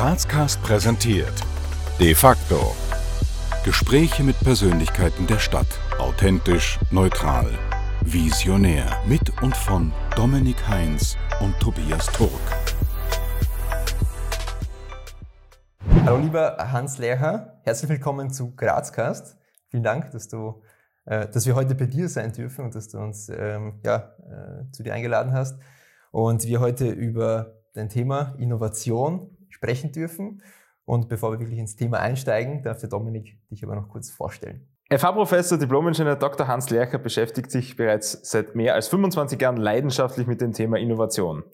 Grazcast präsentiert De facto. Gespräche mit Persönlichkeiten der Stadt. Authentisch, neutral, visionär. Mit und von Dominik Heinz und Tobias Turk. Hallo lieber Hans Lercher, herzlich willkommen zu Grazcast. Vielen Dank, dass du äh, dass wir heute bei dir sein dürfen und dass du uns ähm, ja, äh, zu dir eingeladen hast und wir heute über dein Thema Innovation sprechen dürfen. Und bevor wir wirklich ins Thema einsteigen, darf der Dominik dich aber noch kurz vorstellen. FH-Professor, Diplom-Ingenieur Dr. Hans Lercher beschäftigt sich bereits seit mehr als 25 Jahren leidenschaftlich mit dem Thema Innovation.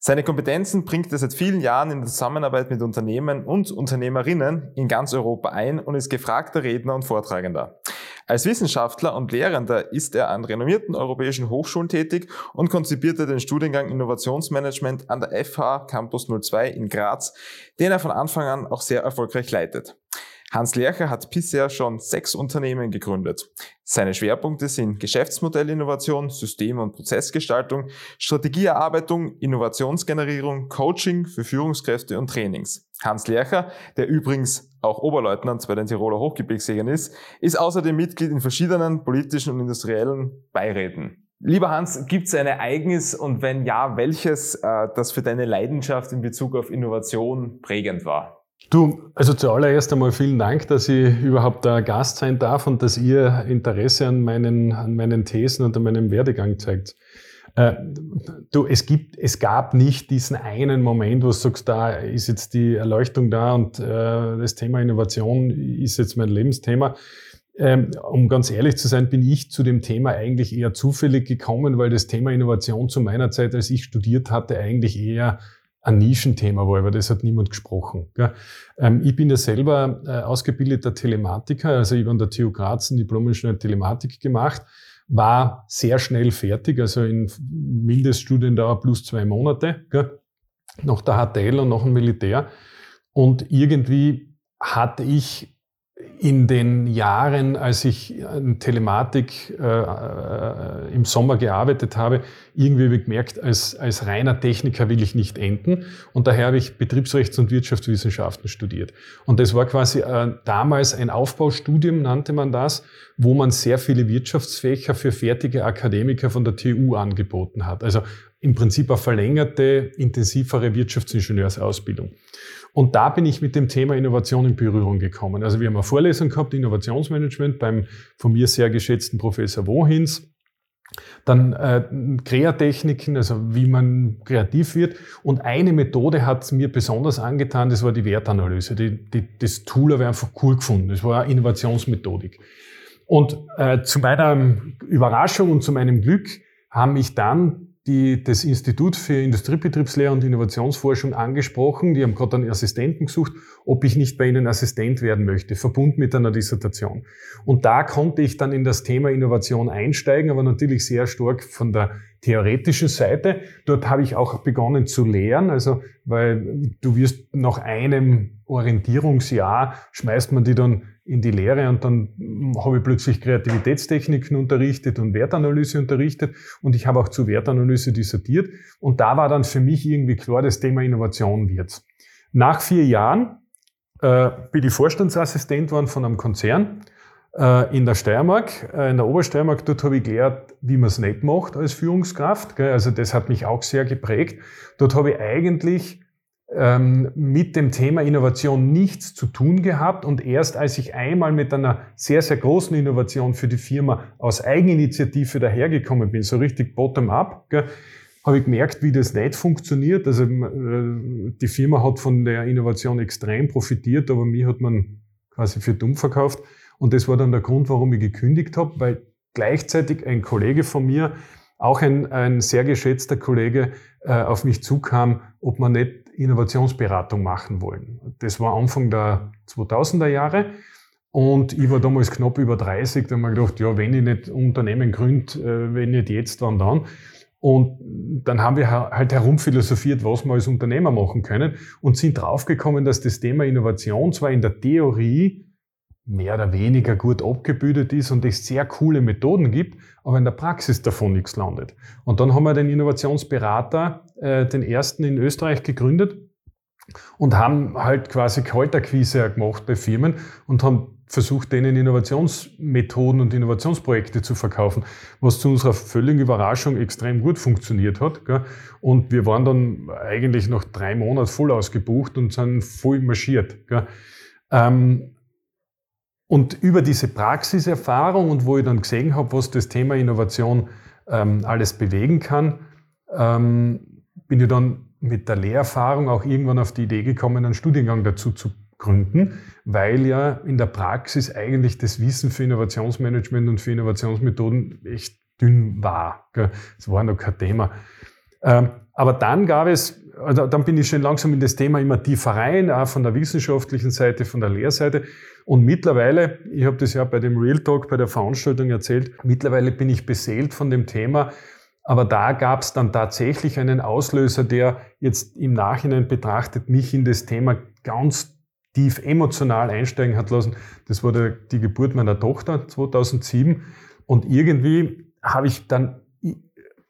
Seine Kompetenzen bringt er seit vielen Jahren in der Zusammenarbeit mit Unternehmen und Unternehmerinnen in ganz Europa ein und ist gefragter Redner und Vortragender. Als Wissenschaftler und Lehrender ist er an renommierten europäischen Hochschulen tätig und konzipierte den Studiengang Innovationsmanagement an der FH Campus 02 in Graz, den er von Anfang an auch sehr erfolgreich leitet. Hans Lercher hat bisher schon sechs Unternehmen gegründet. Seine Schwerpunkte sind Geschäftsmodellinnovation, System- und Prozessgestaltung, Strategieerarbeitung, Innovationsgenerierung, Coaching für Führungskräfte und Trainings. Hans Lercher, der übrigens auch Oberleutnant bei den Tiroler Hochgebirgsjägern ist, ist außerdem Mitglied in verschiedenen politischen und industriellen Beiräten. Lieber Hans, gibt es ein Ereignis und wenn ja, welches, äh, das für deine Leidenschaft in Bezug auf Innovation prägend war? Du, also zuallererst einmal vielen Dank, dass ich überhaupt da Gast sein darf und dass ihr Interesse an meinen, an meinen Thesen und an meinem Werdegang zeigt. Äh, du, es gibt, es gab nicht diesen einen Moment, wo du sagst, da ist jetzt die Erleuchtung da und äh, das Thema Innovation ist jetzt mein Lebensthema. Ähm, um ganz ehrlich zu sein, bin ich zu dem Thema eigentlich eher zufällig gekommen, weil das Thema Innovation zu meiner Zeit, als ich studiert hatte, eigentlich eher ein Nischenthema war, aber das hat niemand gesprochen. Ähm, ich bin ja selber äh, ausgebildeter Telematiker, also ich habe an der TU Graz ein Diplom-Ingenieur Telematik gemacht, war sehr schnell fertig, also in Mindeststudiendauer plus zwei Monate, noch der HTL und noch ein Militär. Und irgendwie hatte ich in den Jahren, als ich in Telematik äh, äh, im Sommer gearbeitet habe, irgendwie habe ich gemerkt, als, als reiner Techniker will ich nicht enden. Und daher habe ich Betriebsrechts- und Wirtschaftswissenschaften studiert. Und das war quasi äh, damals ein Aufbaustudium, nannte man das, wo man sehr viele Wirtschaftsfächer für fertige Akademiker von der TU angeboten hat. Also im Prinzip eine verlängerte, intensivere Wirtschaftsingenieursausbildung. Und da bin ich mit dem Thema Innovation in Berührung gekommen. Also wir haben eine Vorlesung gehabt, Innovationsmanagement, beim von mir sehr geschätzten Professor Wohins. Dann äh, Kreatechniken, also wie man kreativ wird. Und eine Methode hat mir besonders angetan, das war die Wertanalyse. Die, die, das Tool habe ich einfach cool gefunden. Das war eine Innovationsmethodik. Und äh, zu meiner Überraschung und zu meinem Glück haben mich dann die, das Institut für Industriebetriebslehre und Innovationsforschung angesprochen. Die haben gerade einen Assistenten gesucht, ob ich nicht bei ihnen Assistent werden möchte, verbunden mit einer Dissertation. Und da konnte ich dann in das Thema Innovation einsteigen, aber natürlich sehr stark von der theoretischen Seite. Dort habe ich auch begonnen zu lehren, also weil du wirst nach einem Orientierungsjahr schmeißt man die dann in die Lehre und dann habe ich plötzlich Kreativitätstechniken unterrichtet und Wertanalyse unterrichtet und ich habe auch zu Wertanalyse dissertiert und da war dann für mich irgendwie klar, das Thema Innovation wird. Nach vier Jahren äh, bin ich Vorstandsassistent worden von einem Konzern äh, in der Steiermark, äh, in der Obersteiermark. Dort habe ich gelernt, wie man es nicht macht als Führungskraft. Gell? Also das hat mich auch sehr geprägt. Dort habe ich eigentlich ähm, mit dem Thema Innovation nichts zu tun gehabt und erst als ich einmal mit einer sehr, sehr großen Innovation für die Firma aus Eigeninitiative dahergekommen bin, so richtig bottom-up, habe ich gemerkt, wie das nicht funktioniert. Also äh, die Firma hat von der Innovation extrem profitiert, aber mir hat man quasi für dumm verkauft. Und das war dann der Grund, warum ich gekündigt habe, weil gleichzeitig ein Kollege von mir, auch ein, ein sehr geschätzter Kollege, äh, auf mich zukam, ob man nicht Innovationsberatung machen wollen. Das war Anfang der 2000er Jahre. Und ich war damals knapp über 30, da habe ich gedacht, ja, wenn ich nicht Unternehmen gründe, äh, wenn nicht jetzt, wann dann? Und dann haben wir halt herumphilosophiert, was wir als Unternehmer machen können und sind draufgekommen, dass das Thema Innovation zwar in der Theorie mehr oder weniger gut abgebildet ist und es sehr coole Methoden gibt, aber in der Praxis davon nichts landet. Und dann haben wir den Innovationsberater, äh, den ersten in Österreich gegründet und haben halt quasi Kaltakquise gemacht bei Firmen und haben versucht, denen Innovationsmethoden und Innovationsprojekte zu verkaufen, was zu unserer völligen Überraschung extrem gut funktioniert hat. Und wir waren dann eigentlich nach drei Monaten voll ausgebucht und sind voll marschiert. Ähm, und über diese Praxiserfahrung und wo ich dann gesehen habe, was das Thema Innovation ähm, alles bewegen kann, ähm, bin ich dann mit der Lehrerfahrung auch irgendwann auf die Idee gekommen, einen Studiengang dazu zu gründen, weil ja in der Praxis eigentlich das Wissen für Innovationsmanagement und für Innovationsmethoden echt dünn war. Es war noch kein Thema. Ähm, aber dann gab es, also dann bin ich schon langsam in das Thema immer tiefer rein, auch von der wissenschaftlichen Seite, von der Lehrseite. Und mittlerweile, ich habe das ja bei dem Real Talk, bei der Veranstaltung erzählt, mittlerweile bin ich beseelt von dem Thema, aber da gab es dann tatsächlich einen Auslöser, der jetzt im Nachhinein betrachtet mich in das Thema ganz tief emotional einsteigen hat lassen. Das war der, die Geburt meiner Tochter 2007. Und irgendwie habe ich dann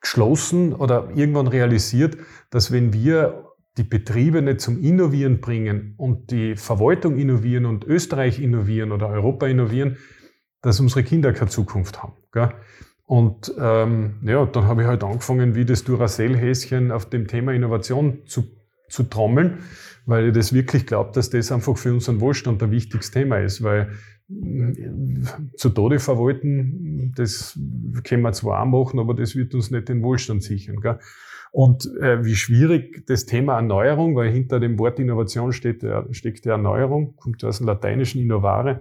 geschlossen oder irgendwann realisiert, dass wenn wir die Betriebe nicht zum Innovieren bringen und die Verwaltung innovieren und Österreich innovieren oder Europa innovieren, dass unsere Kinder keine Zukunft haben. Gell? Und ähm, ja, dann habe ich halt angefangen, wie das Duracell-Häschen auf dem Thema Innovation zu, zu trommeln, weil ich das wirklich glaube, dass das einfach für unseren Wohlstand ein wichtiges Thema ist, weil äh, zu Tode verwalten, das können wir zwar auch machen, aber das wird uns nicht den Wohlstand sichern. Gell? Und äh, wie schwierig das Thema Erneuerung, weil hinter dem Wort Innovation steht, steckt die Erneuerung, kommt aus dem lateinischen Innovare,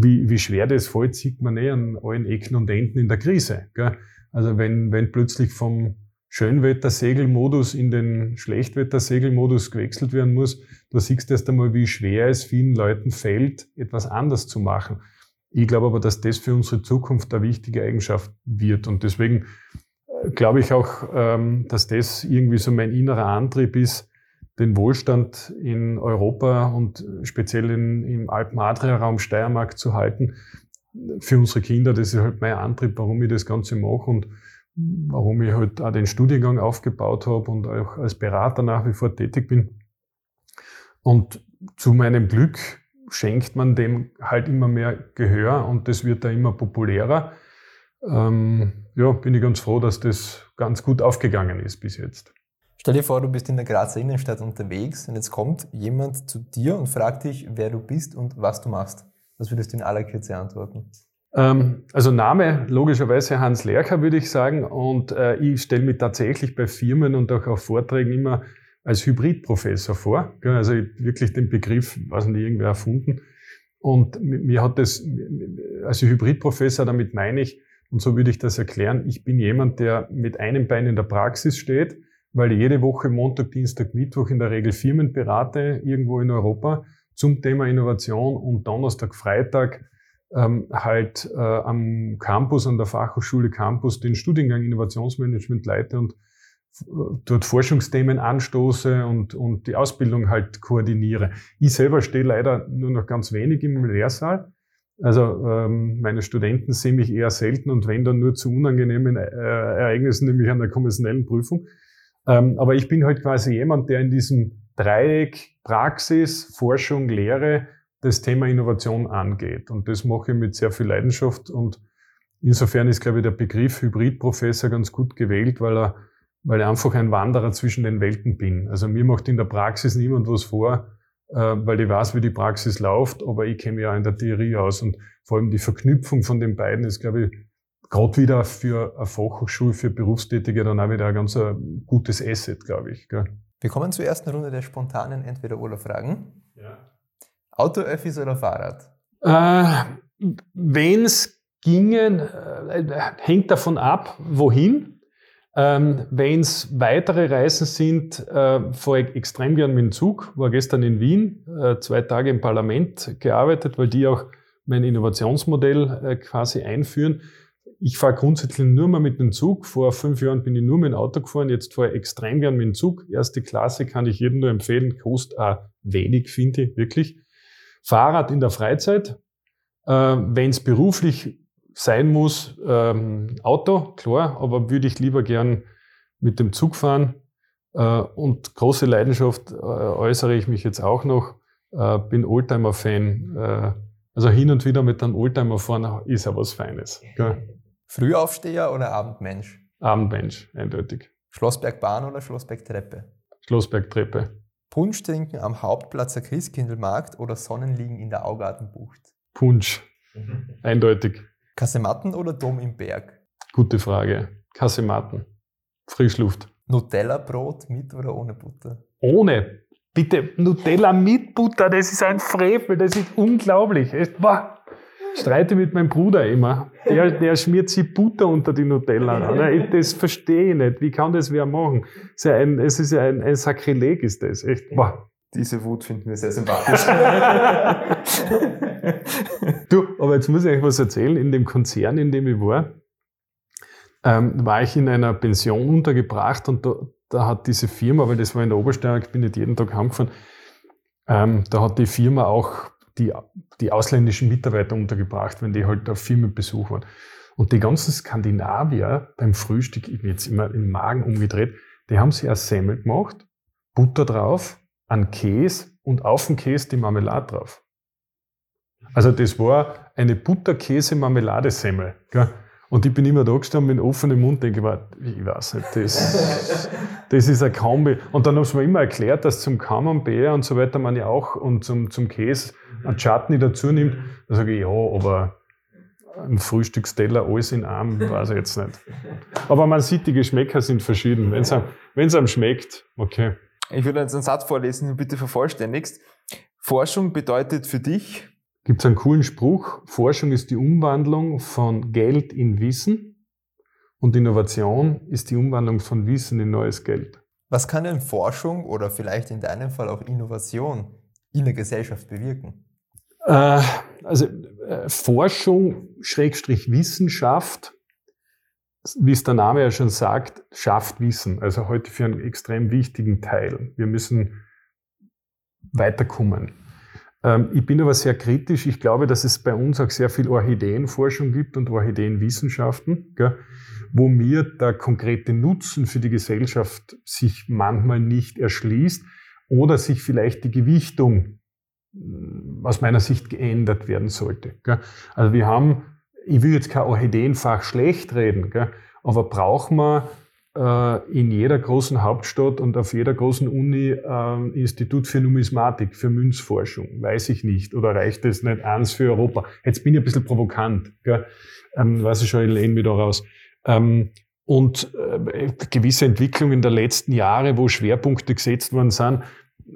wie, wie schwer das fällt, sieht man eh an allen Ecken und Enden in der Krise. Gell? Also wenn, wenn plötzlich vom Schönwettersegelmodus in den Schlechtwettersegelmodus gewechselt werden muss, da siehst du erst einmal, wie schwer es vielen Leuten fällt, etwas anders zu machen. Ich glaube aber, dass das für unsere Zukunft eine wichtige Eigenschaft wird. Und deswegen äh, glaube ich auch, ähm, dass das irgendwie so mein innerer Antrieb ist, den Wohlstand in Europa und speziell in, im Alpen-Adria-Raum Steiermark zu halten. Für unsere Kinder, das ist halt mein Antrieb, warum ich das Ganze mache und warum ich halt auch den Studiengang aufgebaut habe und auch als Berater nach wie vor tätig bin. Und zu meinem Glück schenkt man dem halt immer mehr Gehör und das wird da immer populärer. Ähm, ja, bin ich ganz froh, dass das ganz gut aufgegangen ist bis jetzt. Stell dir vor, du bist in der Grazer Innenstadt unterwegs und jetzt kommt jemand zu dir und fragt dich, wer du bist und was du machst. Was würdest du in aller Kürze antworten? Ähm, also Name logischerweise Hans Lercher würde ich sagen und äh, ich stelle mich tatsächlich bei Firmen und auch auf Vorträgen immer als Hybridprofessor vor. Also wirklich den Begriff, was nicht irgendwer erfunden. Und mir hat das, also Hybridprofessor, damit meine ich, und so würde ich das erklären, ich bin jemand, der mit einem Bein in der Praxis steht, weil ich jede Woche Montag, Dienstag, Mittwoch in der Regel Firmen berate, irgendwo in Europa, zum Thema Innovation und Donnerstag, Freitag ähm, halt äh, am Campus, an der Fachhochschule Campus, den Studiengang Innovationsmanagement leite und äh, dort Forschungsthemen anstoße und, und die Ausbildung halt koordiniere. Ich selber stehe leider nur noch ganz wenig im Lehrsaal. Also ähm, meine Studenten sehen mich eher selten und wenn dann nur zu unangenehmen äh, Ereignissen, nämlich an der kommissionellen Prüfung. Ähm, aber ich bin halt quasi jemand, der in diesem Dreieck Praxis, Forschung, Lehre das Thema Innovation angeht. Und das mache ich mit sehr viel Leidenschaft. Und insofern ist, glaube ich, der Begriff Hybridprofessor ganz gut gewählt, weil er, weil ich einfach ein Wanderer zwischen den Welten bin. Also mir macht in der Praxis niemand was vor, äh, weil ich weiß, wie die Praxis läuft, aber ich kenne mich ja in der Theorie aus. Und vor allem die Verknüpfung von den beiden ist, glaube ich, gerade wieder für eine Fachhochschule, für Berufstätige dann auch wieder ein ganz ein äh, gutes Asset, glaube ich. Gell? Wir kommen zur ersten Runde der spontanen Entweder-Oder-Fragen. Ja. Auto, Öffis oder Fahrrad? Äh, Wenn es ginge, äh, hängt davon ab, wohin. Ähm, Wenn es weitere Reisen sind, äh, fahre ich extrem gern mit dem Zug. War gestern in Wien, äh, zwei Tage im Parlament gearbeitet, weil die auch mein Innovationsmodell äh, quasi einführen ich fahre grundsätzlich nur mal mit dem Zug. Vor fünf Jahren bin ich nur mit dem Auto gefahren. Jetzt fahre ich extrem gern mit dem Zug. Erste Klasse kann ich jedem nur empfehlen. Kostet auch wenig, finde ich, wirklich. Fahrrad in der Freizeit. Äh, Wenn es beruflich sein muss, ähm, Auto, klar. Aber würde ich lieber gern mit dem Zug fahren. Äh, und große Leidenschaft äh, äußere ich mich jetzt auch noch. Äh, bin Oldtimer-Fan. Also hin und wieder mit einem Oldtimer fahren ist ja was Feines. Gell? Frühaufsteher oder Abendmensch? Abendmensch, eindeutig. Schlossbergbahn oder Schlossbergtreppe? Schlossbergtreppe. Punsch trinken am Hauptplatz der Christkindlmarkt oder Sonnenliegen in der Augartenbucht? Punsch. Eindeutig. Kasematten oder Dom im Berg? Gute Frage. Kasematten. Frischluft. Nutella-Brot mit oder ohne Butter? Ohne. Bitte, Nutella mit Butter, das ist ein Frevel, das ist unglaublich. Ich streite mit meinem Bruder immer. Der, der schmiert sich Butter unter die Nutella. Das verstehe ich nicht. Wie kann das wer machen? Es ist ja ein, es ist ja ein, ein Sakrileg, ist das. Echt. Boah. Diese Wut finden wir sehr sympathisch. du, aber jetzt muss ich euch was erzählen. In dem Konzern, in dem ich war, ähm, war ich in einer Pension untergebracht und da, da hat diese Firma, weil das war in der Obersteiermark, ich bin nicht jeden Tag heimgefahren, ähm, da hat die Firma auch die, die ausländischen Mitarbeiter untergebracht, wenn die halt auf Firmenbesuch waren. Und die ganzen Skandinavier beim Frühstück, ich bin jetzt immer im Magen umgedreht, die haben sich ein Semmel gemacht, Butter drauf, an Käse und auf dem Käse die Marmelade drauf. Also das war eine Butterkäse-Marmeladesemmel. Und ich bin immer da gestanden mit offenem Mund, denke, ich weiß nicht, das, das ist ein Kombi. Und dann haben sie mir immer erklärt, dass zum Camembert und so weiter man ja auch und zum, zum Käse ein Chutney dazu nimmt. Da sage ich, ja, aber ein Frühstücksteller, alles in einem, weiß ich jetzt nicht. Aber man sieht, die Geschmäcker sind verschieden. Wenn es einem schmeckt, okay. Ich würde jetzt einen Satz vorlesen, bitte vervollständigst. Forschung bedeutet für dich, gibt es einen coolen Spruch, Forschung ist die Umwandlung von Geld in Wissen und Innovation ist die Umwandlung von Wissen in neues Geld. Was kann denn Forschung oder vielleicht in deinem Fall auch Innovation in der Gesellschaft bewirken? Äh, also äh, Forschung, Schrägstrich Wissenschaft, wie es der Name ja schon sagt, schafft Wissen. Also heute für einen extrem wichtigen Teil. Wir müssen weiterkommen. Ähm, ich bin aber sehr kritisch. Ich glaube, dass es bei uns auch sehr viel Orchideenforschung gibt und Orchideenwissenschaften, wo mir der konkrete Nutzen für die Gesellschaft sich manchmal nicht erschließt oder sich vielleicht die Gewichtung mm, aus meiner Sicht geändert werden sollte. Also wir haben, ich will jetzt kein Orchideenfach schlecht reden, aber wir äh, in jeder großen Hauptstadt und auf jeder großen Uni äh, Institut für Numismatik, für Münzforschung. Weiß ich nicht. Oder reicht das nicht eins für Europa? Jetzt bin ich ein bisschen provokant. Gell? Ähm, weiß ich schon, ich lehne mich da raus. Ähm, und äh, gewisse Entwicklungen der letzten Jahre, wo Schwerpunkte gesetzt worden sind,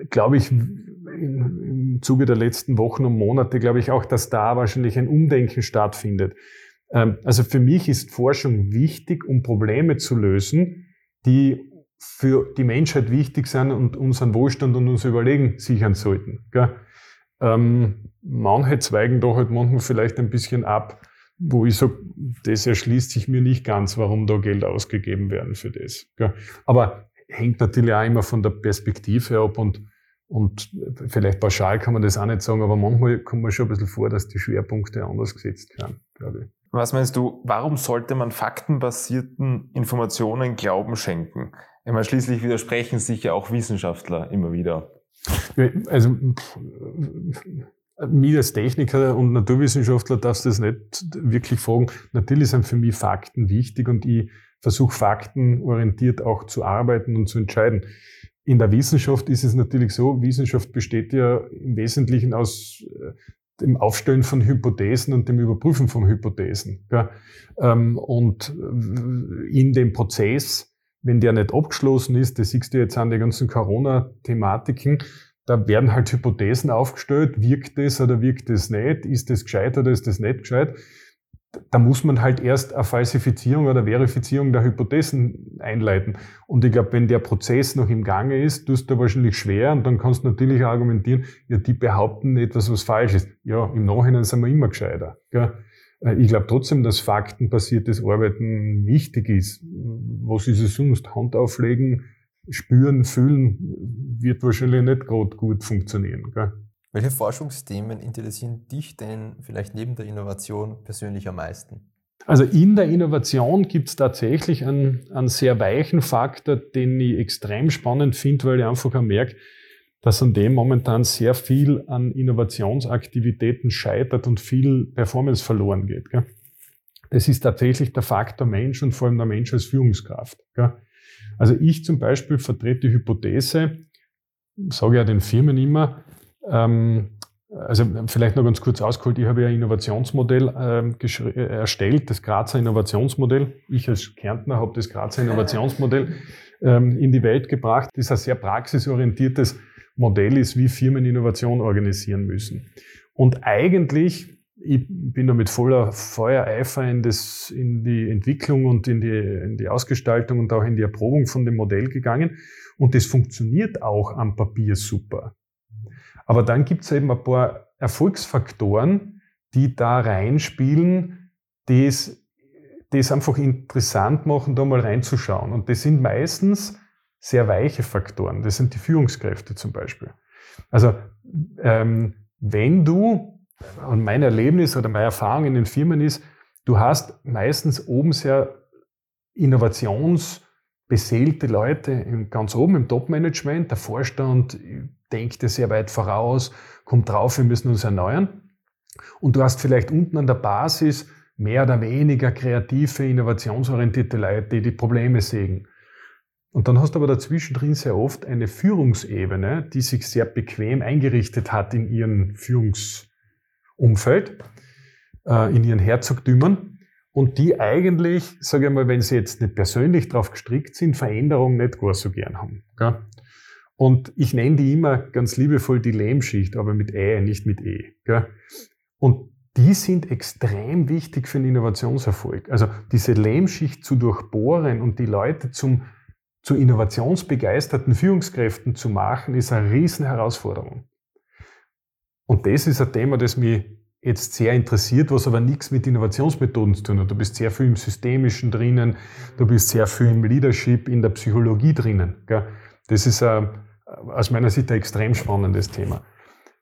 glaube ich, im Zuge der letzten Wochen und Monate, glaube ich auch, dass da wahrscheinlich ein Umdenken stattfindet. Ähm, also für mich ist Forschung wichtig, um Probleme zu lösen, die für die Menschheit wichtig sind und unseren Wohlstand und unser Überlegen sichern sollten. Ähm, manche zweigen da halt manchmal vielleicht ein bisschen ab, wo ich sage, das erschließt sich mir nicht ganz, warum da Geld ausgegeben werden für das. Aber hängt natürlich auch immer von der Perspektive ab und, und vielleicht pauschal kann man das auch nicht sagen, aber manchmal kommt man schon ein bisschen vor, dass die Schwerpunkte anders gesetzt werden, glaube ich. Was meinst du, warum sollte man faktenbasierten Informationen Glauben schenken? Ich meine, schließlich widersprechen sich ja auch Wissenschaftler immer wieder. Also, mir als Techniker und Naturwissenschaftler darfst du das nicht wirklich fragen. Natürlich sind für mich Fakten wichtig und ich versuche faktenorientiert auch zu arbeiten und zu entscheiden. In der Wissenschaft ist es natürlich so, Wissenschaft besteht ja im Wesentlichen aus äh, dem Aufstellen von Hypothesen und dem Überprüfen von Hypothesen. Ja. Ähm, und in dem Prozess, wenn der nicht abgeschlossen ist, das siehst du jetzt an den ganzen Corona-Thematiken, da werden halt Hypothesen aufgestellt, wirkt es oder wirkt es nicht, ist das gescheit oder ist das nicht gescheit da muss man halt erst eine Falsifizierung oder Verifizierung der Hypothesen einleiten. Und ich glaube, wenn der Prozess noch im Gange ist, tust du wahrscheinlich schwer und dann kannst du natürlich argumentieren, ja, die behaupten etwas, was falsch ist. Ja, im Nachhinein sind wir immer gescheiter. Gell? Äh, ich glaube trotzdem, dass faktenbasiertes Arbeiten wichtig ist. Was ist es sonst? Hand auflegen, spüren, fühlen, wird wahrscheinlich nicht gerade gut funktionieren. Gell? Welche Forschungsthemen interessieren dich denn vielleicht neben der Innovation persönlich am meisten? Also in der Innovation gibt es tatsächlich einen, einen sehr weichen Faktor, den ich extrem spannend finde, weil ich einfach merke, dass an dem momentan sehr viel an Innovationsaktivitäten scheitert und viel Performance verloren geht. Gell? Das ist tatsächlich der Faktor Mensch und vor allem der Mensch als Führungskraft. Gell? Also ich zum Beispiel vertrete die Hypothese, sage ja den Firmen immer, ähm, also vielleicht noch ganz kurz ausgeholt, ich habe ja ein Innovationsmodell ähm, erstellt, das Grazer Innovationsmodell. Ich als Kärntner habe das Grazer Innovationsmodell ähm, in die Welt gebracht. Das ein sehr praxisorientiertes Modell ist, wie Firmen Innovation organisieren müssen. Und eigentlich, ich bin da mit voller Feuereifer in, das, in die Entwicklung und in die, in die Ausgestaltung und auch in die Erprobung von dem Modell gegangen. Und das funktioniert auch am Papier super. Aber dann gibt es eben ein paar Erfolgsfaktoren, die da reinspielen, die es, die es einfach interessant machen, da mal reinzuschauen. Und das sind meistens sehr weiche Faktoren. Das sind die Führungskräfte zum Beispiel. Also ähm, wenn du, und mein Erlebnis oder meine Erfahrung in den Firmen ist, du hast meistens oben sehr innovationsbeseelte Leute ganz oben im Top-Management. Der Vorstand denkt sehr weit voraus, kommt drauf, wir müssen uns erneuern. Und du hast vielleicht unten an der Basis mehr oder weniger kreative, innovationsorientierte Leute, die die Probleme sehen. Und dann hast du aber dazwischen drin sehr oft eine Führungsebene, die sich sehr bequem eingerichtet hat in ihrem Führungsumfeld, äh, in ihren Herzogtümern und die eigentlich, sage ich mal, wenn sie jetzt nicht persönlich drauf gestrickt sind, Veränderungen nicht gar so gern haben. Und ich nenne die immer ganz liebevoll die Lehmschicht, aber mit Ä, nicht mit E. Und die sind extrem wichtig für den Innovationserfolg. Also diese Lehmschicht zu durchbohren und die Leute zum zu innovationsbegeisterten Führungskräften zu machen, ist eine Riesenherausforderung. Und das ist ein Thema, das mich jetzt sehr interessiert, was aber nichts mit Innovationsmethoden zu tun hat. Du bist sehr viel im Systemischen drinnen, du bist sehr viel im Leadership, in der Psychologie drinnen. Das ist ein, aus meiner Sicht ein extrem spannendes Thema.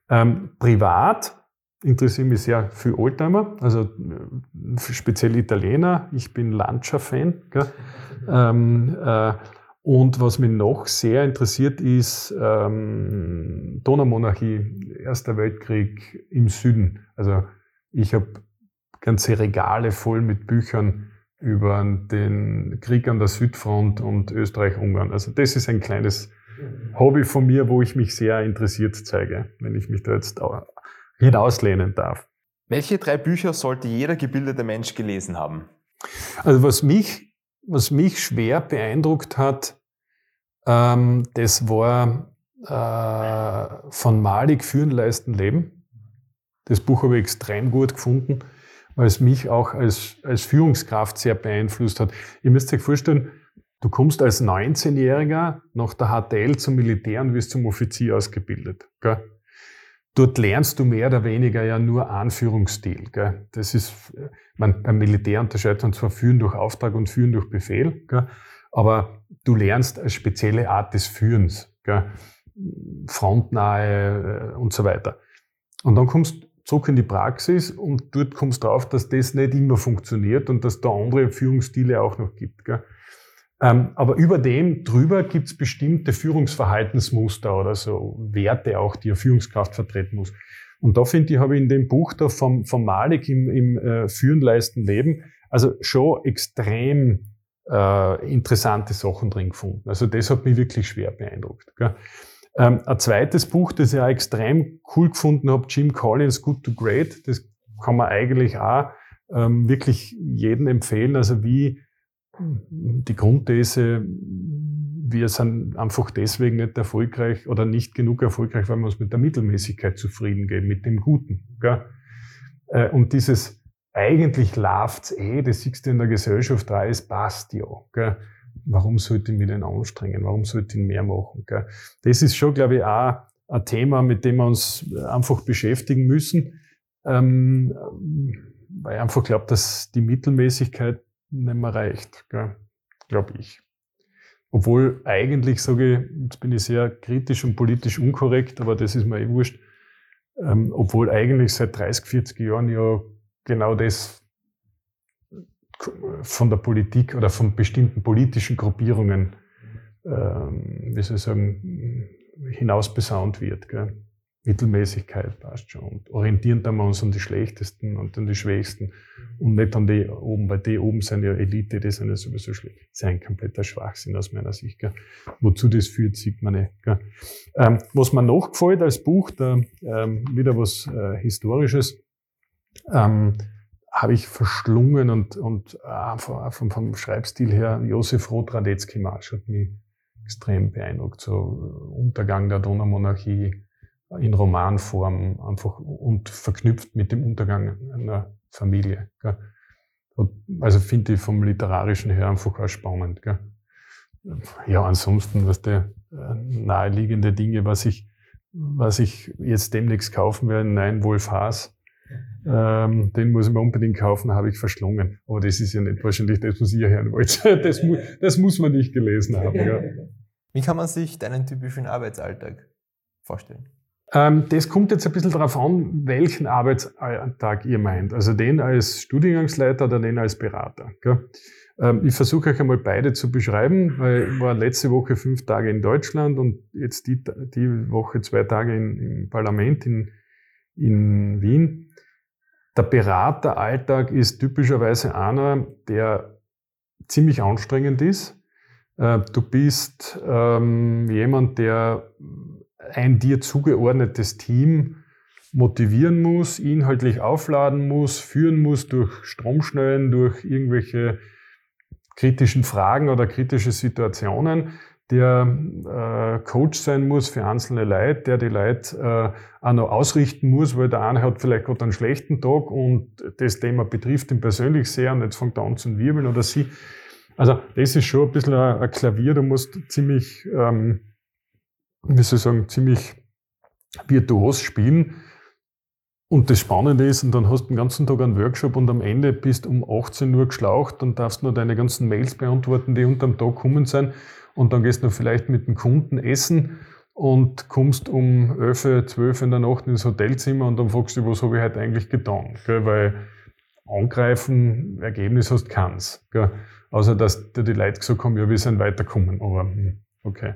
Ähm, privat interessiere mich sehr für Oldtimer, also äh, speziell Italiener. Ich bin Lancia-Fan. Ähm, äh, und was mich noch sehr interessiert ist ähm, Donaumonarchie, Erster Weltkrieg im Süden. Also ich habe ganze Regale voll mit Büchern über den Krieg an der Südfront und Österreich-Ungarn. Also das ist ein kleines Hobby von mir, wo ich mich sehr interessiert zeige, wenn ich mich da jetzt hinauslehnen darf. Welche drei Bücher sollte jeder gebildete Mensch gelesen haben? Also was mich was mich schwer beeindruckt hat, ähm, das war äh, von Malik Führen, Leisten, Leben. Das Buch habe ich extrem gut gefunden, weil es mich auch als, als Führungskraft sehr beeinflusst hat. Ihr müsst euch vorstellen, du kommst als 19-Jähriger nach der HTL zum Militär und wirst zum Offizier ausgebildet. Gell? Dort lernst du mehr oder weniger ja nur Anführungsstil. Gell? Das ist, man, beim Militär unterscheidet man zwar Führen durch Auftrag und Führen durch Befehl, gell? aber du lernst eine spezielle Art des Führens, gell? frontnahe äh, und so weiter. Und dann kommst du zurück in die Praxis und dort kommst du drauf, dass das nicht immer funktioniert und dass da andere Führungsstile auch noch gibt. Gell? Ähm, aber über dem drüber gibt es bestimmte Führungsverhaltensmuster oder so Werte auch, die eine Führungskraft vertreten muss. Und da finde ich, habe ich in dem Buch da vom, vom Malik im, im äh, Führen, Leisten, Leben, also schon extrem äh, interessante Sachen drin gefunden. Also das hat mich wirklich schwer beeindruckt. Gell? Ähm, ein zweites Buch, das ich auch extrem cool gefunden habe, Jim Collins, Good to Great, das kann man eigentlich auch ähm, wirklich jedem empfehlen. Also wie die Grundthese, wir sind einfach deswegen nicht erfolgreich oder nicht genug erfolgreich, weil wir uns mit der Mittelmäßigkeit zufrieden geben, mit dem Guten. Gell? Äh, und dieses eigentlich läuft's eh, das siehst du in der Gesellschaft da, es passt ja. Gell? Warum sollte ich mich denn anstrengen? Warum sollte ich mehr machen? Gell? Das ist schon, glaube ich, auch ein Thema, mit dem wir uns einfach beschäftigen müssen, ähm, weil ich einfach glaube, dass die Mittelmäßigkeit nicht mehr reicht, glaube ich. Obwohl eigentlich sage ich, jetzt bin ich sehr kritisch und politisch unkorrekt, aber das ist mir eh wurscht, ähm, obwohl eigentlich seit 30, 40 Jahren ja genau das von der Politik oder von bestimmten politischen Gruppierungen, ähm, wie soll ich sagen, hinausbesaunt wird. Gell? Mittelmäßigkeit passt schon. Und orientieren wir uns an die Schlechtesten und an die Schwächsten und nicht an die oben, weil die oben sind ja Elite, die sind ja sowieso schlecht. Das ist ein kompletter Schwachsinn aus meiner Sicht. Gell. Wozu das führt, sieht man nicht. Gell. Ähm, was mir noch gefällt als Buch, da, ähm, wieder was äh, Historisches, ähm, habe ich verschlungen und, und äh, vom, vom Schreibstil her Josef Roth-Radetzky-Marsch hat mich extrem beeindruckt. So Untergang der Donaumonarchie, in Romanform einfach und verknüpft mit dem Untergang einer Familie. Gell. Also finde ich vom Literarischen her einfach auch spannend. Gell. Ja, ansonsten, was der äh, naheliegende Dinge, was ich, was ich jetzt demnächst kaufen werde, nein, Wolf Haas, ähm, den muss ich mir unbedingt kaufen, habe ich verschlungen. Aber das ist ja nicht wahrscheinlich das, was ihr hören wollt. Das, mu das muss man nicht gelesen haben. Ja. Wie kann man sich deinen typischen Arbeitsalltag vorstellen? Ähm, das kommt jetzt ein bisschen darauf an, welchen Arbeitstag ihr meint. Also den als Studiengangsleiter oder den als Berater. Ähm, ich versuche euch einmal beide zu beschreiben, weil ich war letzte Woche fünf Tage in Deutschland und jetzt die, die Woche zwei Tage in, im Parlament in, in Wien. Der Berateralltag ist typischerweise einer, der ziemlich anstrengend ist. Äh, du bist ähm, jemand, der ein dir zugeordnetes Team motivieren muss, inhaltlich aufladen muss, führen muss durch Stromschnellen, durch irgendwelche kritischen Fragen oder kritische Situationen, der äh, Coach sein muss für einzelne Leute, der die Leute äh, auch noch ausrichten muss, weil der eine hat vielleicht gerade einen schlechten Tag und das Thema betrifft ihn persönlich sehr und jetzt fängt er an zu wirbeln oder sie. Also das ist schon ein bisschen ein, Klavier, du musst ziemlich ähm, wie soll ich sagen, ziemlich virtuos spielen. Und das Spannende ist, und dann hast du den ganzen Tag einen Workshop und am Ende bist um 18 Uhr geschlaucht und darfst nur deine ganzen Mails beantworten, die unterm Tag kommen sind. Und dann gehst du vielleicht mit dem Kunden essen und kommst um 11, 12 in der Nacht ins Hotelzimmer und dann fragst du, was habe ich heute eigentlich getan? Gell? Weil angreifen, Ergebnis hast keins. Gell? Außer dass dir die Leute gesagt haben, ja, wir sind weiterkommen. Aber hm, okay.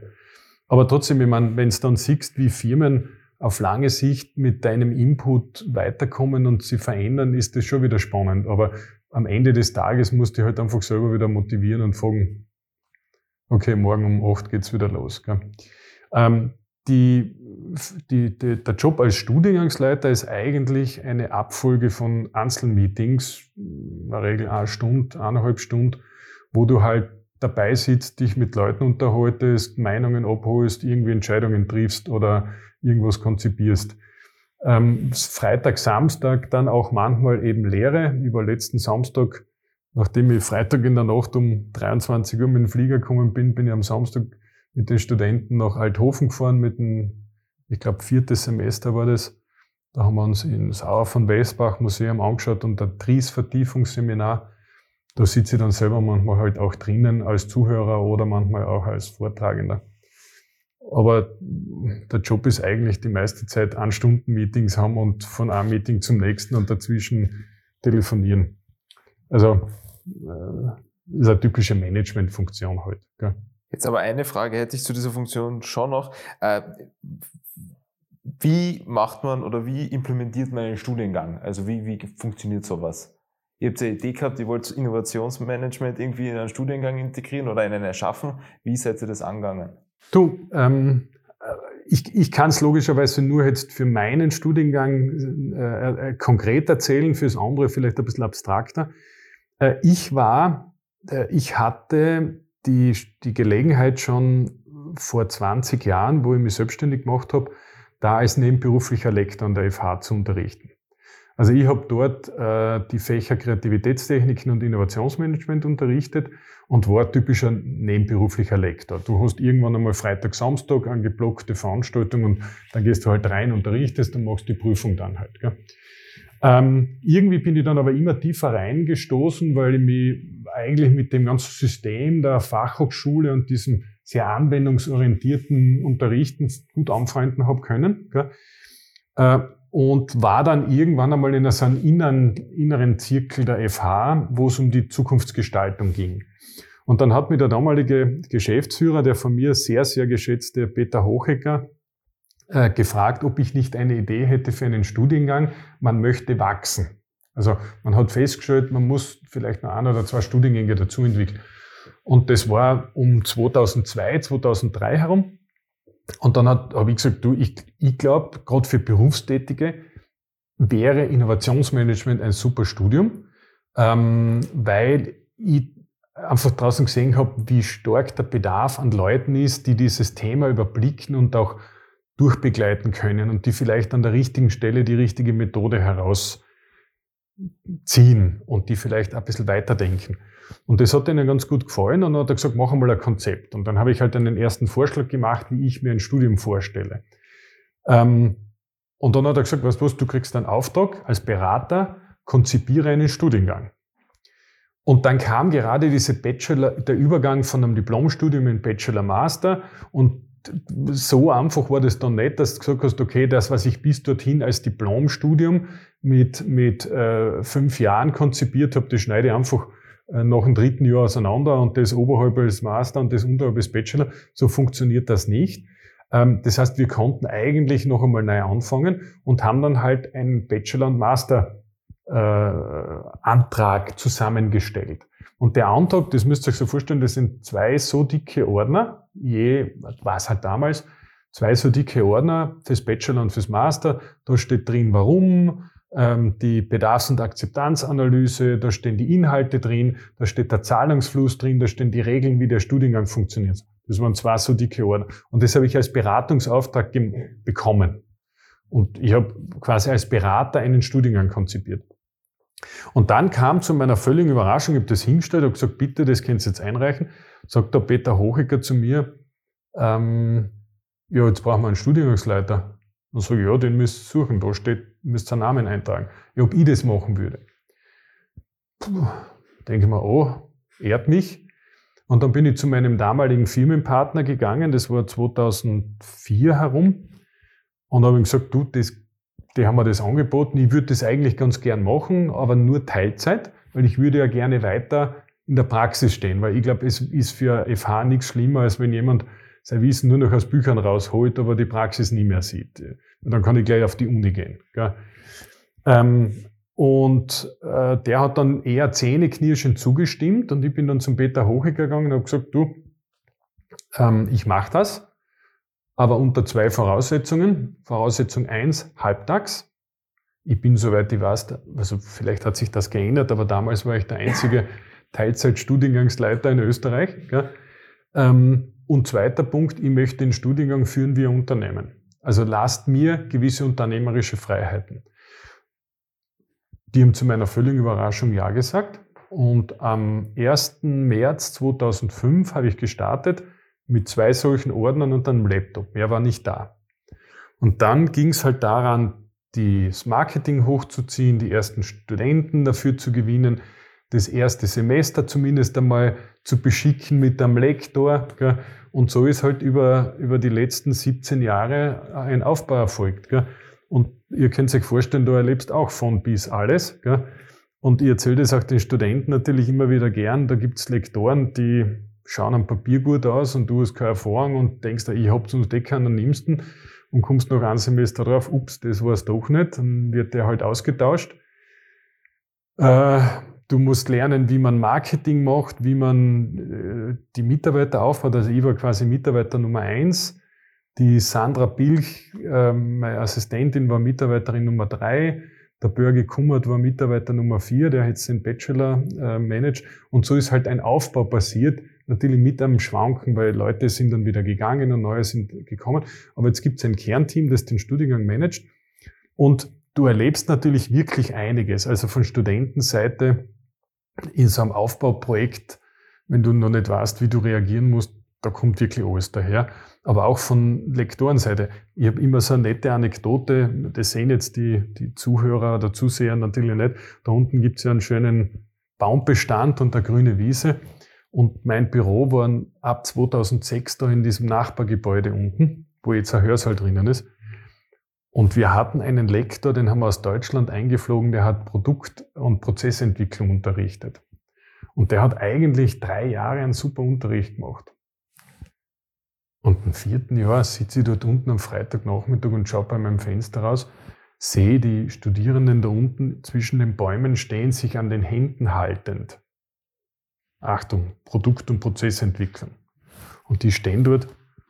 Aber trotzdem, ich meine, wenn du dann siehst, wie Firmen auf lange Sicht mit deinem Input weiterkommen und sie verändern, ist das schon wieder spannend. Aber am Ende des Tages musst du halt einfach selber wieder motivieren und fragen, okay, morgen um acht geht's wieder los. Ähm, die, die, die, der Job als Studiengangsleiter ist eigentlich eine Abfolge von Einzelmeetings, in der Regel eine Stunde, eineinhalb Stunden, wo du halt dabei sitzt, dich mit Leuten unterhaltest, Meinungen abholst, irgendwie Entscheidungen triffst oder irgendwas konzipierst. Ähm, Freitag, Samstag dann auch manchmal eben Lehre. Über letzten Samstag, nachdem ich Freitag in der Nacht um 23 Uhr mit dem Flieger gekommen bin, bin ich am Samstag mit den Studenten nach Althofen gefahren mit dem, ich glaube, viertes Semester war das. Da haben wir uns in Sauer von Westbach Museum angeschaut und ein Tries-Vertiefungsseminar da sitze ich dann selber manchmal halt auch drinnen als Zuhörer oder manchmal auch als Vortragender. Aber der Job ist eigentlich die meiste Zeit an Stunden Meetings haben und von einem Meeting zum nächsten und dazwischen telefonieren. Also äh, ist eine typische Managementfunktion halt. Gell? Jetzt aber eine Frage hätte ich zu dieser Funktion schon noch. Äh, wie macht man oder wie implementiert man einen Studiengang? Also wie, wie funktioniert sowas? Ihr habt eine Idee gehabt, ihr wollt Innovationsmanagement irgendwie in einen Studiengang integrieren oder in einen erschaffen. Wie seid ihr das angegangen? Du, ähm, ich, ich kann es logischerweise nur jetzt für meinen Studiengang äh, äh, konkret erzählen, fürs andere vielleicht ein bisschen abstrakter. Äh, ich war, äh, ich hatte die, die Gelegenheit schon vor 20 Jahren, wo ich mich selbstständig gemacht habe, da als nebenberuflicher Lektor an der FH zu unterrichten. Also ich habe dort äh, die Fächer Kreativitätstechniken und Innovationsmanagement unterrichtet und war typischer nebenberuflicher Lektor. Du hast irgendwann einmal Freitag, Samstag eine geblockte Veranstaltung und dann gehst du halt rein, unterrichtest und machst die Prüfung dann halt. Gell? Ähm, irgendwie bin ich dann aber immer tiefer reingestoßen, weil ich mich eigentlich mit dem ganzen System der Fachhochschule und diesem sehr anwendungsorientierten Unterrichten gut anfreunden habe können. Gell? Äh, und war dann irgendwann einmal in so einem inneren, inneren Zirkel der FH, wo es um die Zukunftsgestaltung ging. Und dann hat mir der damalige Geschäftsführer, der von mir sehr, sehr geschätzte Peter Hochecker, äh, gefragt, ob ich nicht eine Idee hätte für einen Studiengang. Man möchte wachsen. Also man hat festgestellt, man muss vielleicht noch ein oder zwei Studiengänge dazu entwickeln. Und das war um 2002, 2003 herum. Und dann habe ich gesagt, du, ich, ich glaube, gerade für Berufstätige wäre Innovationsmanagement ein super Studium, ähm, weil ich einfach draußen gesehen habe, wie stark der Bedarf an Leuten ist, die dieses Thema überblicken und auch durchbegleiten können und die vielleicht an der richtigen Stelle die richtige Methode herausziehen und die vielleicht ein bisschen weiterdenken. Und das hat ihnen ganz gut gefallen und dann hat er gesagt, mach einmal ein Konzept. Und dann habe ich halt einen ersten Vorschlag gemacht, wie ich mir ein Studium vorstelle. Ähm, und dann hat er gesagt, weißt du was, du kriegst einen Auftrag als Berater, konzipiere einen Studiengang. Und dann kam gerade diese Bachelor, der Übergang von einem Diplomstudium in Bachelor Master und so einfach war das dann nicht, dass du gesagt hast, okay, das, was ich bis dorthin als Diplomstudium mit, mit äh, fünf Jahren konzipiert habe, das schneide ich einfach äh, nach dem dritten Jahr auseinander und das oberhalb als Master und das unterhalb als Bachelor. So funktioniert das nicht. Ähm, das heißt, wir konnten eigentlich noch einmal neu anfangen und haben dann halt einen Bachelor- und Master äh, zusammengestellt. Und der Antrag, das müsst ihr euch so vorstellen, das sind zwei so dicke Ordner, je, war halt damals, zwei so dicke Ordner fürs Bachelor und fürs Master. Da steht drin, warum, die Bedarfs- und Akzeptanzanalyse, da stehen die Inhalte drin, da steht der Zahlungsfluss drin, da stehen die Regeln, wie der Studiengang funktioniert. Das waren zwei so dicke Ordner. Und das habe ich als Beratungsauftrag bekommen. Und ich habe quasi als Berater einen Studiengang konzipiert. Und dann kam zu meiner völligen Überraschung, ich habe das hingestellt, habe gesagt, bitte, das könnt ihr jetzt einreichen, sagt der Peter Hochiger zu mir, ähm, ja, jetzt brauchen wir einen Studiengangsleiter. Dann sage ich, ja, den müsst ihr suchen, da steht, müsst ihr einen Namen eintragen. Ja, ob ich das machen würde. Puh, denke ich mir, oh, ehrt mich. Und dann bin ich zu meinem damaligen Firmenpartner gegangen, das war 2004 herum, und habe ihm gesagt, du, das die haben mir das angeboten. Ich würde das eigentlich ganz gern machen, aber nur Teilzeit, weil ich würde ja gerne weiter in der Praxis stehen, weil ich glaube, es ist für FH nichts schlimmer, als wenn jemand sein Wissen nur noch aus Büchern rausholt, aber die Praxis nie mehr sieht. Und dann kann ich gleich auf die Uni gehen. Ähm, und äh, der hat dann eher zähneknirschend zugestimmt und ich bin dann zum Peter Hoche gegangen und habe gesagt, du, ähm, ich mache das aber unter zwei Voraussetzungen. Voraussetzung eins halbtags. Ich bin, soweit ich weiß, also vielleicht hat sich das geändert, aber damals war ich der einzige Teilzeitstudiengangsleiter in Österreich. Ähm, und zweiter Punkt, ich möchte den Studiengang führen wie ein Unternehmen. Also lasst mir gewisse unternehmerische Freiheiten. Die haben zu meiner völligen Überraschung Ja gesagt. Und am 1. März 2005 habe ich gestartet mit zwei solchen Ordnern und einem Laptop. Mehr war nicht da. Und dann ging es halt daran, das Marketing hochzuziehen, die ersten Studenten dafür zu gewinnen, das erste Semester zumindest einmal zu beschicken mit einem Lektor. Gell? Und so ist halt über, über die letzten 17 Jahre ein Aufbau erfolgt. Gell? Und ihr könnt euch vorstellen, du erlebst auch von bis alles. Gell? Und ich erzähle das auch den Studenten natürlich immer wieder gern. Da gibt es Lektoren, die schauen am Papier gut aus und du hast keine Erfahrung und denkst, ich hab's uns eh keinen, dann nimmst du und kommst noch ein Semester drauf, ups, das war's doch nicht, dann wird der halt ausgetauscht. Äh, du musst lernen, wie man Marketing macht, wie man äh, die Mitarbeiter aufbaut. Also ich war quasi Mitarbeiter Nummer eins. Die Sandra Bilch, äh, meine Assistentin, war Mitarbeiterin Nummer drei. Der Börge Kummert war Mitarbeiter Nummer vier, der jetzt den Bachelor äh, managt. Und so ist halt ein Aufbau passiert, natürlich mit einem Schwanken, weil Leute sind dann wieder gegangen und neue sind gekommen. Aber jetzt gibt es ein Kernteam, das den Studiengang managt. Und du erlebst natürlich wirklich einiges. Also von Studentenseite in so einem Aufbauprojekt, wenn du noch nicht weißt, wie du reagieren musst, da kommt wirklich alles daher. Aber auch von Lektorenseite. Ich habe immer so eine nette Anekdote, das sehen jetzt die, die Zuhörer oder Zuseher natürlich nicht. Da unten gibt es ja einen schönen Baumbestand und eine grüne Wiese. Und mein Büro war ab 2006 da in diesem Nachbargebäude unten, wo jetzt ein Hörsaal drinnen ist. Und wir hatten einen Lektor, den haben wir aus Deutschland eingeflogen, der hat Produkt- und Prozessentwicklung unterrichtet. Und der hat eigentlich drei Jahre einen super Unterricht gemacht. Und im vierten Jahr sitze ich dort unten am Freitagnachmittag und schaue bei meinem Fenster raus, sehe die Studierenden da unten zwischen den Bäumen stehen, sich an den Händen haltend. Achtung, Produkt- und Prozessentwicklung. Und die stehen dort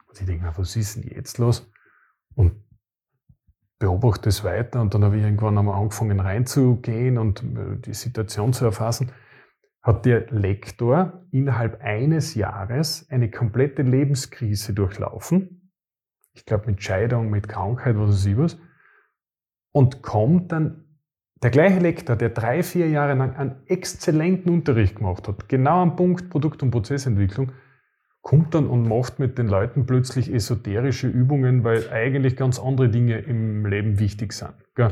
und ich denke, was ist denn jetzt los? Und beobachte es weiter und dann habe ich irgendwann einmal angefangen reinzugehen und äh, die Situation zu erfassen. Hat der Lektor innerhalb eines Jahres eine komplette Lebenskrise durchlaufen. Ich glaube mit Scheidung, mit Krankheit, was weiß ich was. Und kommt dann der gleiche Lektor, der drei, vier Jahre lang einen exzellenten Unterricht gemacht hat, genau am Punkt Produkt- und Prozessentwicklung, kommt dann und macht mit den Leuten plötzlich esoterische Übungen, weil eigentlich ganz andere Dinge im Leben wichtig sind. Gell?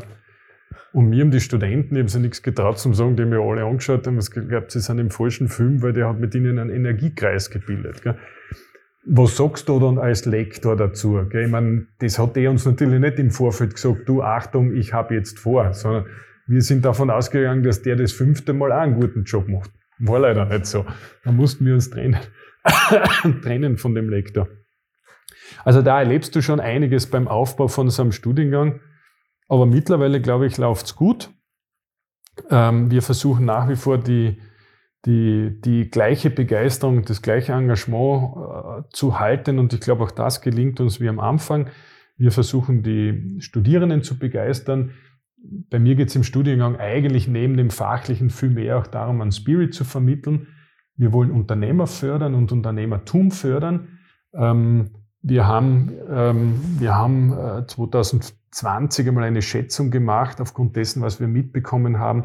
Und mir haben die Studenten, habe sie nichts getraut zum sagen, die mir alle angeschaut haben, ich glaube, sie sind im falschen Film, weil der hat mit ihnen einen Energiekreis gebildet. Gell? Was sagst du dann als Lektor dazu? Gell? Ich meine, das hat er uns natürlich nicht im Vorfeld gesagt, du Achtung, ich habe jetzt vor, sondern wir sind davon ausgegangen, dass der das fünfte Mal auch einen guten Job macht. War leider nicht so. Da mussten wir uns trennen. trennen von dem Lektor. Also da erlebst du schon einiges beim Aufbau von so einem Studiengang. Aber mittlerweile, glaube ich, läuft es gut. Ähm, wir versuchen nach wie vor die, die, die gleiche Begeisterung, das gleiche Engagement äh, zu halten. Und ich glaube, auch das gelingt uns wie am Anfang. Wir versuchen die Studierenden zu begeistern. Bei mir geht es im Studiengang eigentlich neben dem Fachlichen viel mehr auch darum, einen Spirit zu vermitteln wir wollen Unternehmer fördern und Unternehmertum fördern. Ähm, wir haben, ähm, wir haben 2020 äh, einmal eine Schätzung gemacht, aufgrund dessen, was wir mitbekommen haben.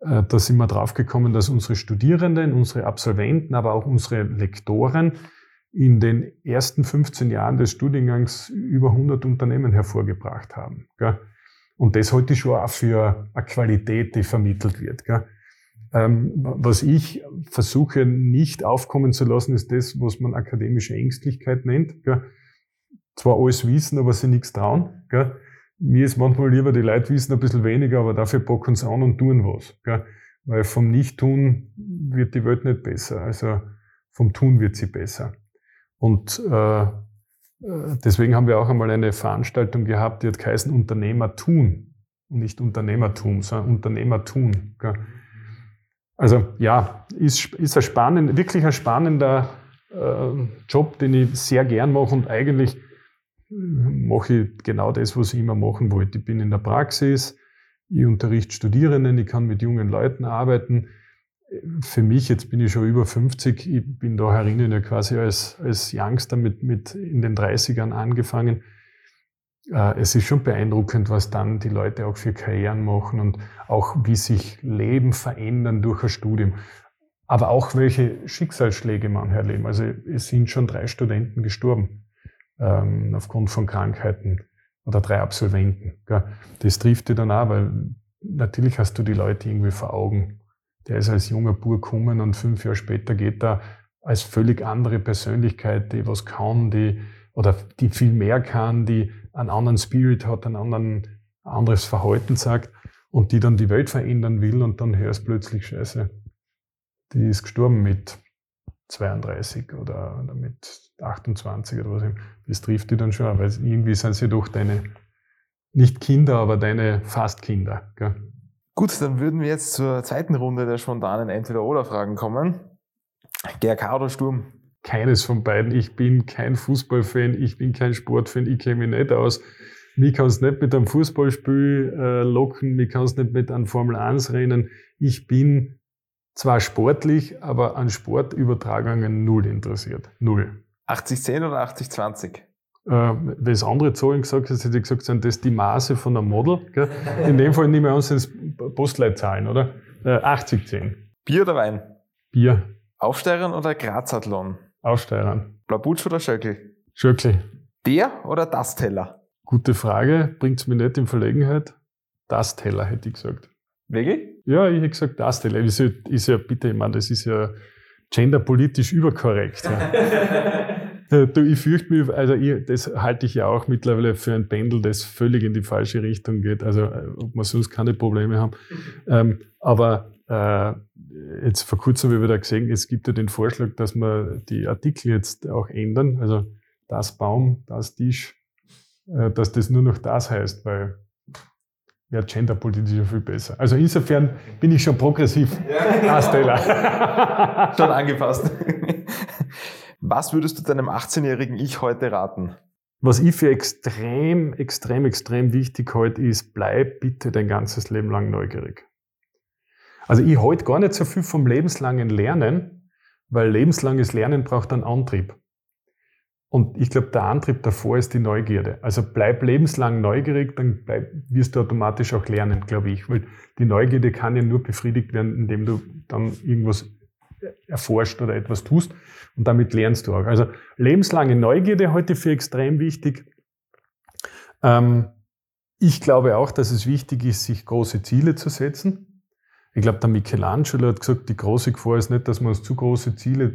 Äh, da sind wir draufgekommen, dass unsere Studierenden, unsere Absolventen, aber auch unsere Lektoren in den ersten 15 Jahren des Studiengangs über 100 Unternehmen hervorgebracht haben. Und das halte ich schon auch für eine Qualität, die vermittelt wird. Ähm, was ich versuche nicht aufkommen zu lassen, ist das, was man akademische Ängstlichkeit nennt. Gell? Zwar alles wissen, aber sie nichts trauen. Gell? Mir ist manchmal lieber, die Leute wissen ein bisschen weniger, aber dafür packen sie an und tun was. Gell? Weil vom Nicht-Tun wird die Welt nicht besser. Also vom Tun wird sie besser. Und äh, äh deswegen haben wir auch einmal eine Veranstaltung gehabt, die hat geheißen Unternehmer tun. Und nicht Unternehmertum, sondern Unternehmer tun. Gell? Also ja, ist, ist ein spannend, wirklich ein spannender äh, Job, den ich sehr gern mache und eigentlich mache ich genau das, was ich immer machen wollte. Ich bin in der Praxis, ich unterrichte Studierenden, ich kann mit jungen Leuten arbeiten. Für mich, jetzt bin ich schon über 50, ich bin da herinnen ja quasi als, als Youngster mit, mit in den 30ern angefangen äh, es ist schon beeindruckend, was dann die Leute auch für Karrieren machen und auch wie sich Leben verändern durch ein Studium. Aber auch welche Schicksalsschläge man erleben. Also es sind schon drei Studenten gestorben ähm, aufgrund von Krankheiten oder drei Absolventen. Gell. Das trifft dich dann auch, weil natürlich hast du die Leute irgendwie vor Augen. Der ist als junger Bur gekommen und fünf Jahre später geht er als völlig andere Persönlichkeit, die was kann, die oder die viel mehr kann, die einen anderen Spirit hat, ein anderen, anderes Verhalten sagt und die dann die Welt verändern will und dann hörst plötzlich Scheiße. Die ist gestorben mit 32 oder, mit 28 oder was. Das trifft die dann schon, weil irgendwie sind sie doch deine, nicht Kinder, aber deine Fast-Kinder. Gut, dann würden wir jetzt zur zweiten Runde der spontanen Entweder-Oder-Fragen kommen. GRK oder Sturm? Keines von beiden. Ich bin kein Fußballfan, ich bin kein Sportfan, ich kenne mich nicht aus. Mich kann es nicht mit einem Fußballspiel äh, locken, mich kann es nicht mit einem Formel-1-Rennen. Ich bin zwar sportlich, aber an Sportübertragungen null interessiert. Null. 80-10 oder 80-20? Äh, wenn es andere Zahlen gesagt hast, hätte ich gesagt, sind das die Maße von einem Model. Gell? In dem Fall nehmen wir uns das Postleitzahlen, oder? Äh, 80-10. Bier oder Wein? Bier. Aufsteigern oder Grazathlon? Aufsteigern. Blaubutsch oder Schöckel? Schöckli. Der oder das Teller? Gute Frage. Bringt es mich nicht in Verlegenheit? Das Teller, hätte ich gesagt. Wirklich? Ja, ich hätte gesagt, das Teller. Ist ja, ist ja bitte, ich meine, das ist ja genderpolitisch überkorrekt. Ja. du, ich fürchte mich, also ich, das halte ich ja auch mittlerweile für ein Pendel, das völlig in die falsche Richtung geht. Also, äh, ob wir sonst keine Probleme haben. Ähm, aber äh, jetzt vor kurzem habe ich wieder gesehen, es gibt ja den Vorschlag, dass wir die Artikel jetzt auch ändern. Also das Baum, das Tisch, äh, dass das nur noch das heißt, weil ja, genderpolitisch ja viel besser. Also insofern bin ich schon progressiv. Ja. schon angepasst. Was würdest du deinem 18-jährigen Ich heute raten? Was ich für extrem, extrem, extrem wichtig halte, ist, bleib bitte dein ganzes Leben lang neugierig. Also ich halte gar nicht so viel vom lebenslangen Lernen, weil lebenslanges Lernen braucht einen Antrieb. Und ich glaube, der Antrieb davor ist die Neugierde. Also bleib lebenslang neugierig, dann bleib, wirst du automatisch auch lernen, glaube ich. Weil die Neugierde kann ja nur befriedigt werden, indem du dann irgendwas erforscht oder etwas tust und damit lernst du auch. Also lebenslange Neugierde heute für extrem wichtig. Ähm, ich glaube auch, dass es wichtig ist, sich große Ziele zu setzen. Ich glaube, der Michelangelo hat gesagt, die große Gefahr ist nicht, dass wir uns zu große Ziele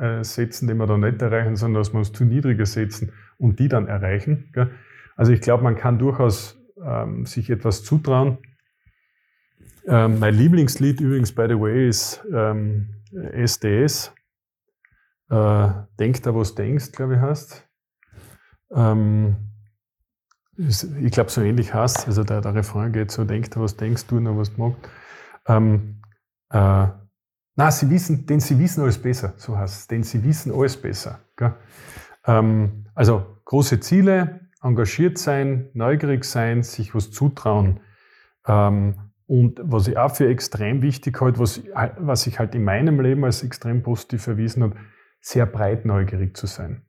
äh, setzen, die wir dann nicht erreichen, sondern dass wir uns zu niedrige setzen und die dann erreichen. Also ich glaube, man kann durchaus ähm, sich etwas zutrauen. Ähm, mein Lieblingslied übrigens, by the way, ist ähm, SDS. Äh, Denk da, was denkst, glaube ich, heißt. Ähm, ich glaube, so ähnlich heißt Also der, der Refrain geht so, denk da, was denkst du, nur was du magst. Ähm, äh, na, sie wissen, denn sie wissen alles besser, so heißt es, denn sie wissen alles besser. Ähm, also große Ziele, engagiert sein, neugierig sein, sich was zutrauen. Ähm, und was ich auch für extrem wichtig halte, was, was sich halt in meinem Leben als extrem positiv erwiesen hat, sehr breit neugierig zu sein.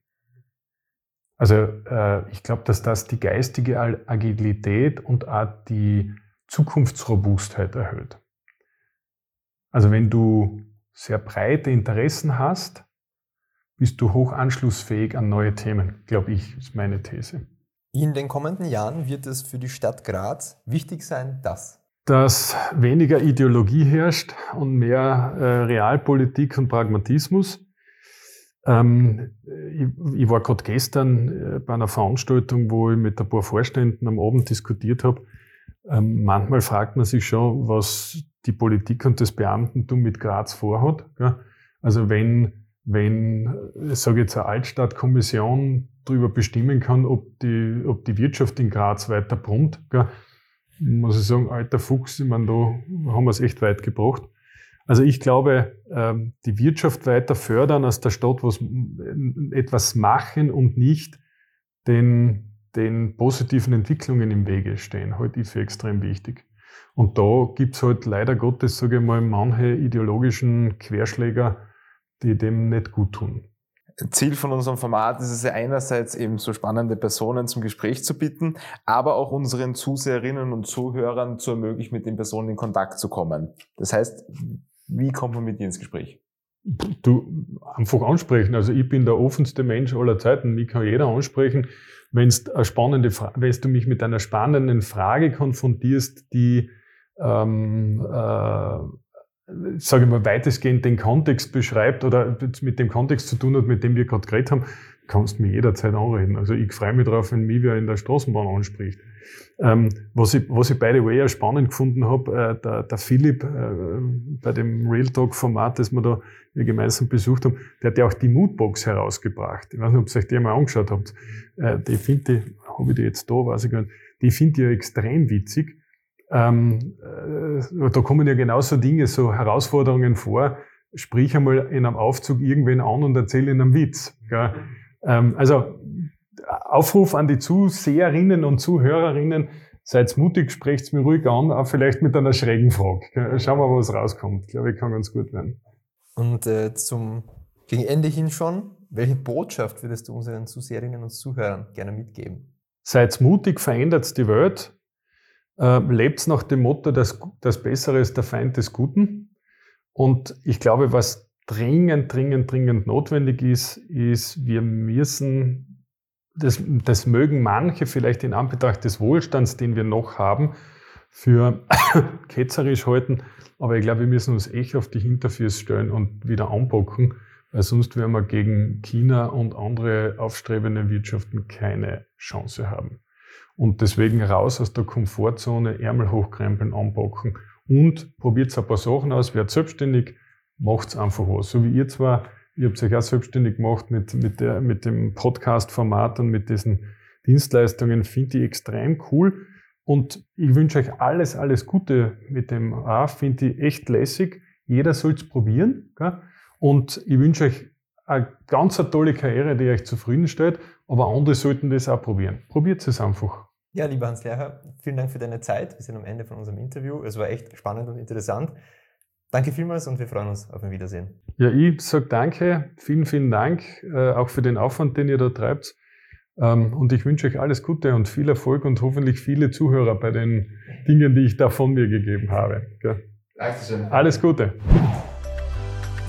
Also äh, ich glaube, dass das die geistige Agilität und auch die Zukunftsrobustheit erhöht. Also wenn du sehr breite Interessen hast, bist du hoch anschlussfähig an neue Themen, glaube ich, ist meine These. In den kommenden Jahren wird es für die Stadt Graz wichtig sein, dass dass weniger Ideologie herrscht und mehr äh, Realpolitik und Pragmatismus. Ähm, ich, ich, war gerade gestern äh, bei einer Veranstaltung, wo ich mit ein paar Vorständen am Abend diskutiert habe. Ähm, manchmal fragt man sich schon, was die Politik und das Beamtentum mit Graz vorhat. Gell? Also wenn, wenn, ich sage jetzt, eine Altstadtkommission darüber bestimmen kann, ob die, ob die Wirtschaft in Graz weiter brummt, gell? muss ich sagen, alter Fuchs, ich meine, da haben wir es echt weit gebracht. Also ich glaube, ähm, die Wirtschaft weiter fördern aus der Stadt, was etwas machen und nicht den, den positiven Entwicklungen im Wege stehen, halte ich für extrem wichtig. Und da gibt's halt leider Gottes, sage ich mal, manche ideologischen Querschläger, die dem nicht gut tun. Ziel von unserem Format ist es ja einerseits eben so spannende Personen zum Gespräch zu bitten, aber auch unseren Zuseherinnen und Zuhörern zu ermöglichen, mit den Personen in Kontakt zu kommen. Das heißt, wie kommt man mit dir ins Gespräch? Du einfach ansprechen. Also ich bin der offenste Mensch aller Zeiten. Mich kann jeder ansprechen. Wenn eine spannende, wenn du mich mit einer spannenden Frage konfrontierst, die ähm, äh, ich mal, weitestgehend den Kontext beschreibt oder mit dem Kontext zu tun hat, mit dem wir gerade geredet haben, kannst du mich jederzeit anreden. Also ich freue mich darauf, wenn mich wer in der Straßenbahn anspricht. Ähm, was, ich, was ich by the way ja spannend gefunden habe, äh, der, der Philipp äh, bei dem Real Talk Format, das wir da wir gemeinsam besucht haben, der hat ja auch die Moodbox herausgebracht. Ich weiß nicht, ob ihr euch die mal angeschaut habt. Äh, die finde ich, habe ich die jetzt da, weiß ich gar nicht, die finde ich ja extrem witzig ähm, äh, da kommen ja genauso Dinge, so Herausforderungen vor. Sprich einmal in einem Aufzug irgendwen an und erzähl ihnen einen Witz. Ähm, also Aufruf an die Zuseherinnen und Zuhörerinnen, seid mutig, sprecht's mir ruhig an, auch vielleicht mit einer schrägen Frage. Schauen wir mal, was rauskommt. Ich glaube, ich kann ganz gut werden. Und äh, zum gegen Ende hin schon, welche Botschaft würdest du unseren Zuseherinnen und Zuhörern gerne mitgeben? Seid mutig, verändert die Welt äh, lebt nach dem Motto, dass das Bessere ist der Feind des Guten. Und ich glaube, was dringend, dringend, dringend notwendig ist, ist, wir müssen, das, das mögen manche vielleicht in Anbetracht des Wohlstands, den wir noch haben, für ketzerisch halten, aber ich glaube, wir müssen uns echt auf die Hinterfüße stellen und wieder anpacken, weil sonst werden wir gegen China und andere aufstrebende Wirtschaften keine Chance haben. Und deswegen raus aus der Komfortzone, Ärmel hochkrempeln, anpacken und probiert ein paar Sachen aus, werdet selbstständig, macht's einfach was. So wie ihr zwar, ihr habt euch auch selbstständig gemacht mit, mit, der, mit dem Podcast-Format und mit diesen Dienstleistungen, finde ich extrem cool. Und ich wünsche euch alles, alles Gute mit dem A, finde ich echt lässig. Jeder soll's probieren. Gell? Und ich wünsche euch eine ganz eine tolle Karriere, die euch zufriedenstellt, aber andere sollten das auch probieren. Probiert es einfach. Ja, lieber Hans Lehrer, vielen Dank für deine Zeit. Wir sind am Ende von unserem Interview. Es war echt spannend und interessant. Danke vielmals und wir freuen uns auf ein Wiedersehen. Ja, ich sage danke, vielen, vielen Dank, äh, auch für den Aufwand, den ihr da treibt. Ähm, und ich wünsche euch alles Gute und viel Erfolg und hoffentlich viele Zuhörer bei den Dingen, die ich da von mir gegeben habe. Dankeschön. Alles Gute.